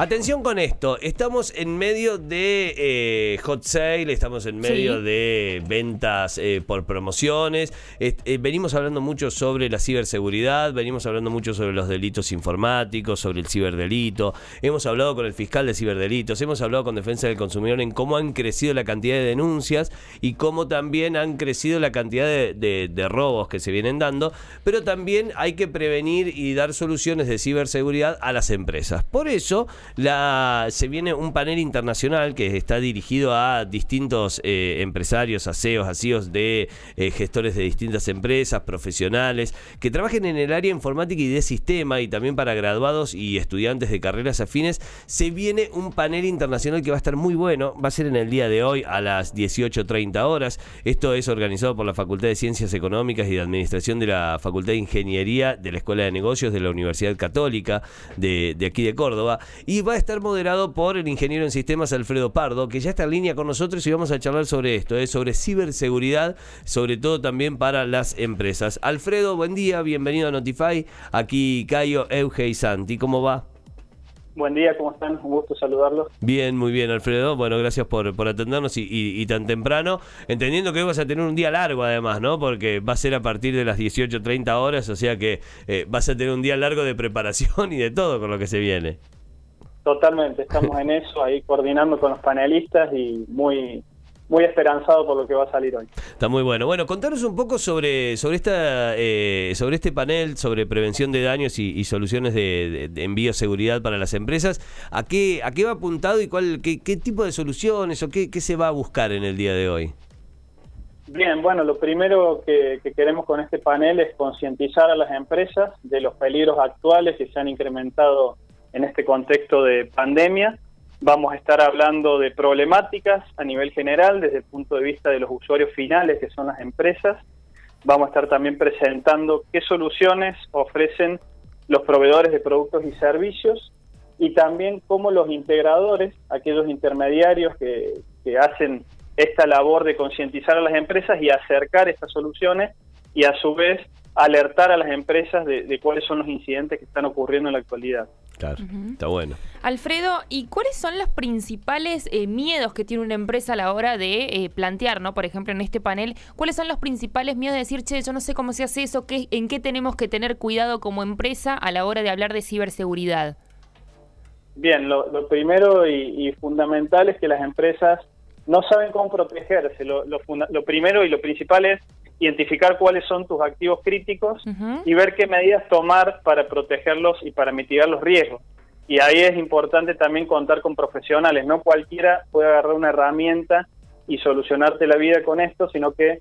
Atención con esto, estamos en medio de eh, hot sale, estamos en medio Sí. de ventas eh, por promociones, eh, venimos hablando mucho sobre la ciberseguridad, venimos hablando mucho sobre los delitos informáticos, sobre el ciberdelito, hemos hablado con el fiscal de ciberdelitos, hemos hablado con Defensa del Consumidor en cómo han crecido la cantidad de denuncias y cómo también han crecido la cantidad de, de- de robos que se vienen dando, pero también hay que prevenir y dar soluciones de ciberseguridad a las empresas. Por eso la, se viene un panel internacional que está dirigido a distintos eh, empresarios, a CEOs, a CEOs de eh, gestores de distintas empresas, profesionales, que trabajen en el área informática y de sistema y también para graduados y estudiantes de carreras afines. Se viene un panel internacional que va a estar muy bueno, va a ser en el día de hoy a las 18.30 horas. Esto es organizado por la Facultad de Ciencias Económicas y de Administración de la Facultad de Ingeniería de la Escuela de Negocios de la Universidad Católica de, de aquí de Córdoba. Y va a estar moderado por el ingeniero en sistemas Alfredo Pardo, que ya está en línea con nosotros y vamos a charlar sobre esto, ¿eh? sobre ciberseguridad, sobre todo también para las empresas. Alfredo, buen día, bienvenido a Notify. Aquí Cayo, Euge y Santi, ¿cómo va? Buen día, ¿cómo están? Un gusto saludarlos. Bien, muy bien, Alfredo. Bueno, gracias por, por atendernos y, y- y tan temprano. Entendiendo que hoy vas a tener un día largo, además, ¿no? Porque va a ser a partir de las 18.30 horas, o sea que eh, vas a tener un día largo de preparación y de todo con lo que se viene. Totalmente, estamos en eso, ahí coordinando con los panelistas y muy, muy esperanzado por lo que va a salir hoy. Está muy bueno. Bueno, contanos un poco sobre, sobre, esta, eh, sobre este panel, sobre prevención de daños y, y soluciones de, de, de envío seguridad para las empresas. ¿A qué, a qué va apuntado y cuál, qué, qué tipo de soluciones o qué, qué se va a buscar en el día de hoy? Bien, bueno, lo primero que, que queremos con este panel es concientizar a las empresas de los peligros actuales que se han incrementado en este contexto de pandemia. Vamos a estar hablando de problemáticas a nivel general desde el punto de vista de los usuarios finales, que son las empresas. Vamos a estar también presentando qué soluciones ofrecen los proveedores de productos y servicios y también cómo los integradores, aquellos intermediarios que, hacen esta labor de concientizar a las empresas y acercar estas soluciones y a su vez alertar a las empresas de cuáles son los incidentes que están ocurriendo en la actualidad. Claro, está bueno. Alfredo, ¿y cuáles son los principales eh, miedos que tiene una empresa a la hora de eh, plantear, ¿no? Por ejemplo, en este panel, ¿cuáles son los principales miedos de decir, che, yo no sé cómo se hace eso, qué, en qué tenemos que tener cuidado como empresa a la hora de hablar de ciberseguridad? Bien, lo, lo primero y, y, fundamental es que las empresas no saben cómo protegerse. Lo, lo, lo, primero y lo principal es identificar cuáles son tus activos críticos uh -huh. y ver qué medidas tomar para protegerlos y para mitigar los riesgos. Y ahí es importante también contar con profesionales. No cualquiera puede agarrar una herramienta y solucionarte la vida con esto, sino que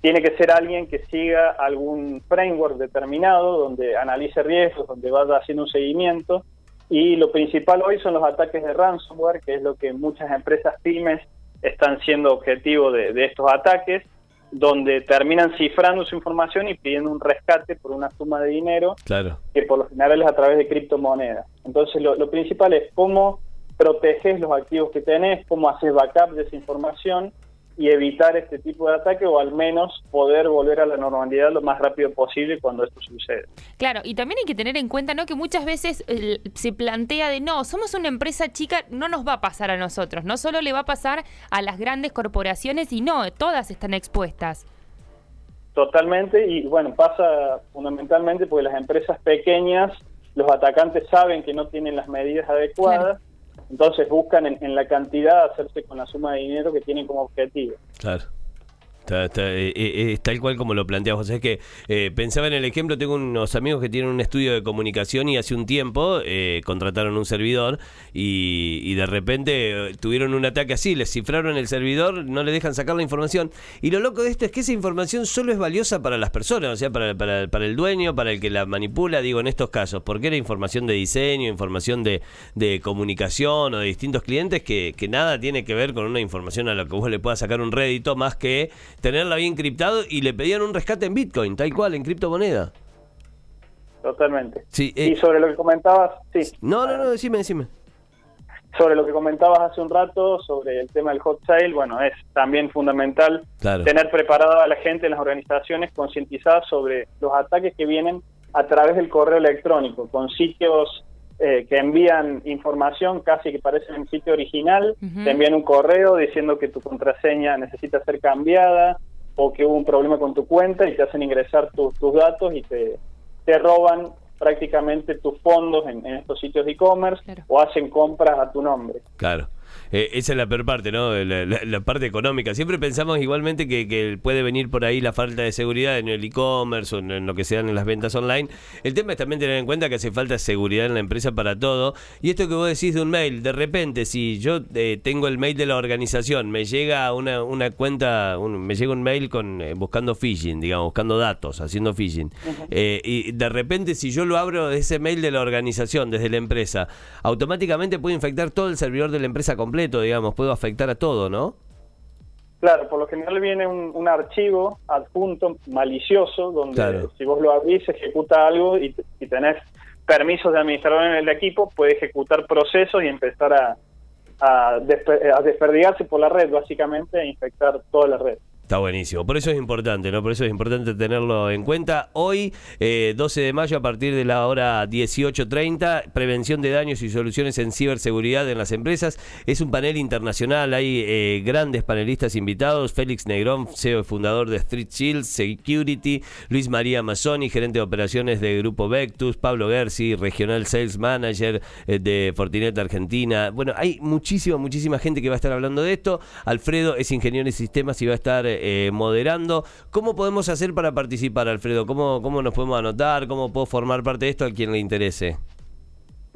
tiene que ser alguien que siga algún framework determinado, donde analice riesgos, donde vaya haciendo un seguimiento. Y lo principal hoy son los ataques de ransomware, que es lo que muchas empresas pymes están siendo objetivo de, de estos ataques donde terminan cifrando su información y pidiendo un rescate por una suma de dinero claro. que por lo general es a través de criptomonedas. Entonces lo, lo, principal es cómo proteges los activos que tenés, cómo haces backup de esa información y evitar este tipo de ataque o al menos poder volver a la normalidad lo más rápido posible cuando esto sucede. Claro, y también hay que tener en cuenta ¿no? que muchas veces eh, se plantea de no, somos una empresa chica, no nos va a pasar a nosotros, no solo le va a pasar a las grandes corporaciones y no, todas están expuestas. Totalmente, y bueno, pasa fundamentalmente porque las empresas pequeñas, los atacantes saben que no tienen las medidas adecuadas. Claro entonces buscan en, en, la cantidad hacerse con la suma de dinero que tienen como objetivo. Claro. Está, eh, eh, tal cual como lo planteamos. Es que eh, pensaba en el ejemplo, tengo unos amigos que tienen un estudio de comunicación y hace un tiempo contrataron un servidor y, y, de repente tuvieron un ataque así, les cifraron el servidor, no le dejan sacar la información. Y lo loco de esto es que esa información solo es valiosa para las personas, o sea, para, para, para el dueño, para el que la manipula, digo, en estos casos, porque era información de diseño, información de, de comunicación o de distintos clientes que, que nada tiene que ver con una información a la que vos le puedas sacar un rédito más que tenerla bien criptado y le pedían un rescate en Bitcoin, tal cual, en criptomoneda. Totalmente. Sí, eh, y sobre lo que comentabas, sí. No, no, no, decime, decime. sobre lo que comentabas hace un rato, sobre el tema del hot sale, bueno, es también fundamental tener preparada a la gente en las organizaciones concientizadas sobre los ataques que vienen a través del correo electrónico, con sitios eh, que envían información casi que parece un sitio original, te envían un correo diciendo que tu contraseña necesita ser cambiada o que hubo un problema con tu cuenta y te hacen ingresar tus datos y te, te roban prácticamente tus fondos en, estos sitios de e-commerce o hacen compras a tu nombre. Claro. Eh, esa es la peor parte, ¿no? La, parte económica. Siempre pensamos igualmente que, puede venir por ahí la falta de seguridad en el e-commerce o en, lo que sean en las ventas online. El tema es también tener en cuenta que hace falta seguridad en la empresa para todo. Y esto que vos decís de un mail, de repente, si yo eh, tengo el mail de la organización, me llega una, una cuenta, me llega un mail con eh, buscando phishing, digamos, buscando datos, haciendo phishing. y de repente, si yo lo abro de ese mail de la organización, desde la empresa, automáticamente puede infectar todo el servidor de la empresa completa digamos, puedo afectar a todo, ¿no? Claro, por lo general viene un, archivo adjunto malicioso donde si vos lo abrís ejecuta algo y, tenés permisos de administrador en el equipo, puede ejecutar procesos y empezar a, a desperdigarse por la red, básicamente, e infectar toda la red. Está buenísimo. Por eso es importante, ¿no? Por eso es importante tenerlo en cuenta. Hoy, 12 eh, de mayo, a partir de la hora 18.30, prevención de daños y soluciones en ciberseguridad en las empresas. Es un panel internacional, hay eh, grandes panelistas invitados. Félix Negrón, CEO y fundador de Street Shield Security. Luis María Mazzoni, gerente de operaciones de Grupo Vectus. Pablo Gersi, regional sales manager eh, de Fortinet Argentina. Bueno, hay muchísima, muchísima gente que va a estar hablando de esto. Alfredo es ingeniero en sistemas y va a estar eh, moderando. ¿Cómo podemos hacer para participar, Alfredo? ¿Cómo, ¿Cómo nos podemos anotar? ¿Cómo puedo formar parte de esto a quien le interese?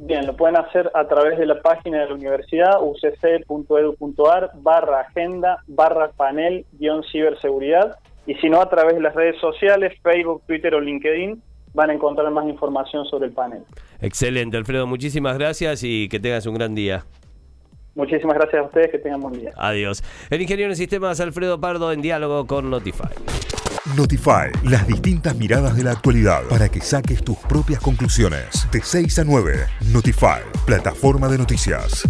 Bien, lo pueden hacer a través de la página de la universidad, ucc.edu.ar, barra agenda, barra panel, guion ciberseguridad, y si no, a través de las redes sociales, Facebook, Twitter o LinkedIn, van a encontrar más información sobre el panel. Excelente, Alfredo, muchísimas gracias y que tengas un gran día. Muchísimas gracias a ustedes, que tengan buen día. Adiós. El ingeniero en sistemas Alfredo Pardo en diálogo con Notify. Notify, las distintas miradas de la actualidad para que saques tus propias conclusiones. De 6 a 9, Notify, plataforma de noticias.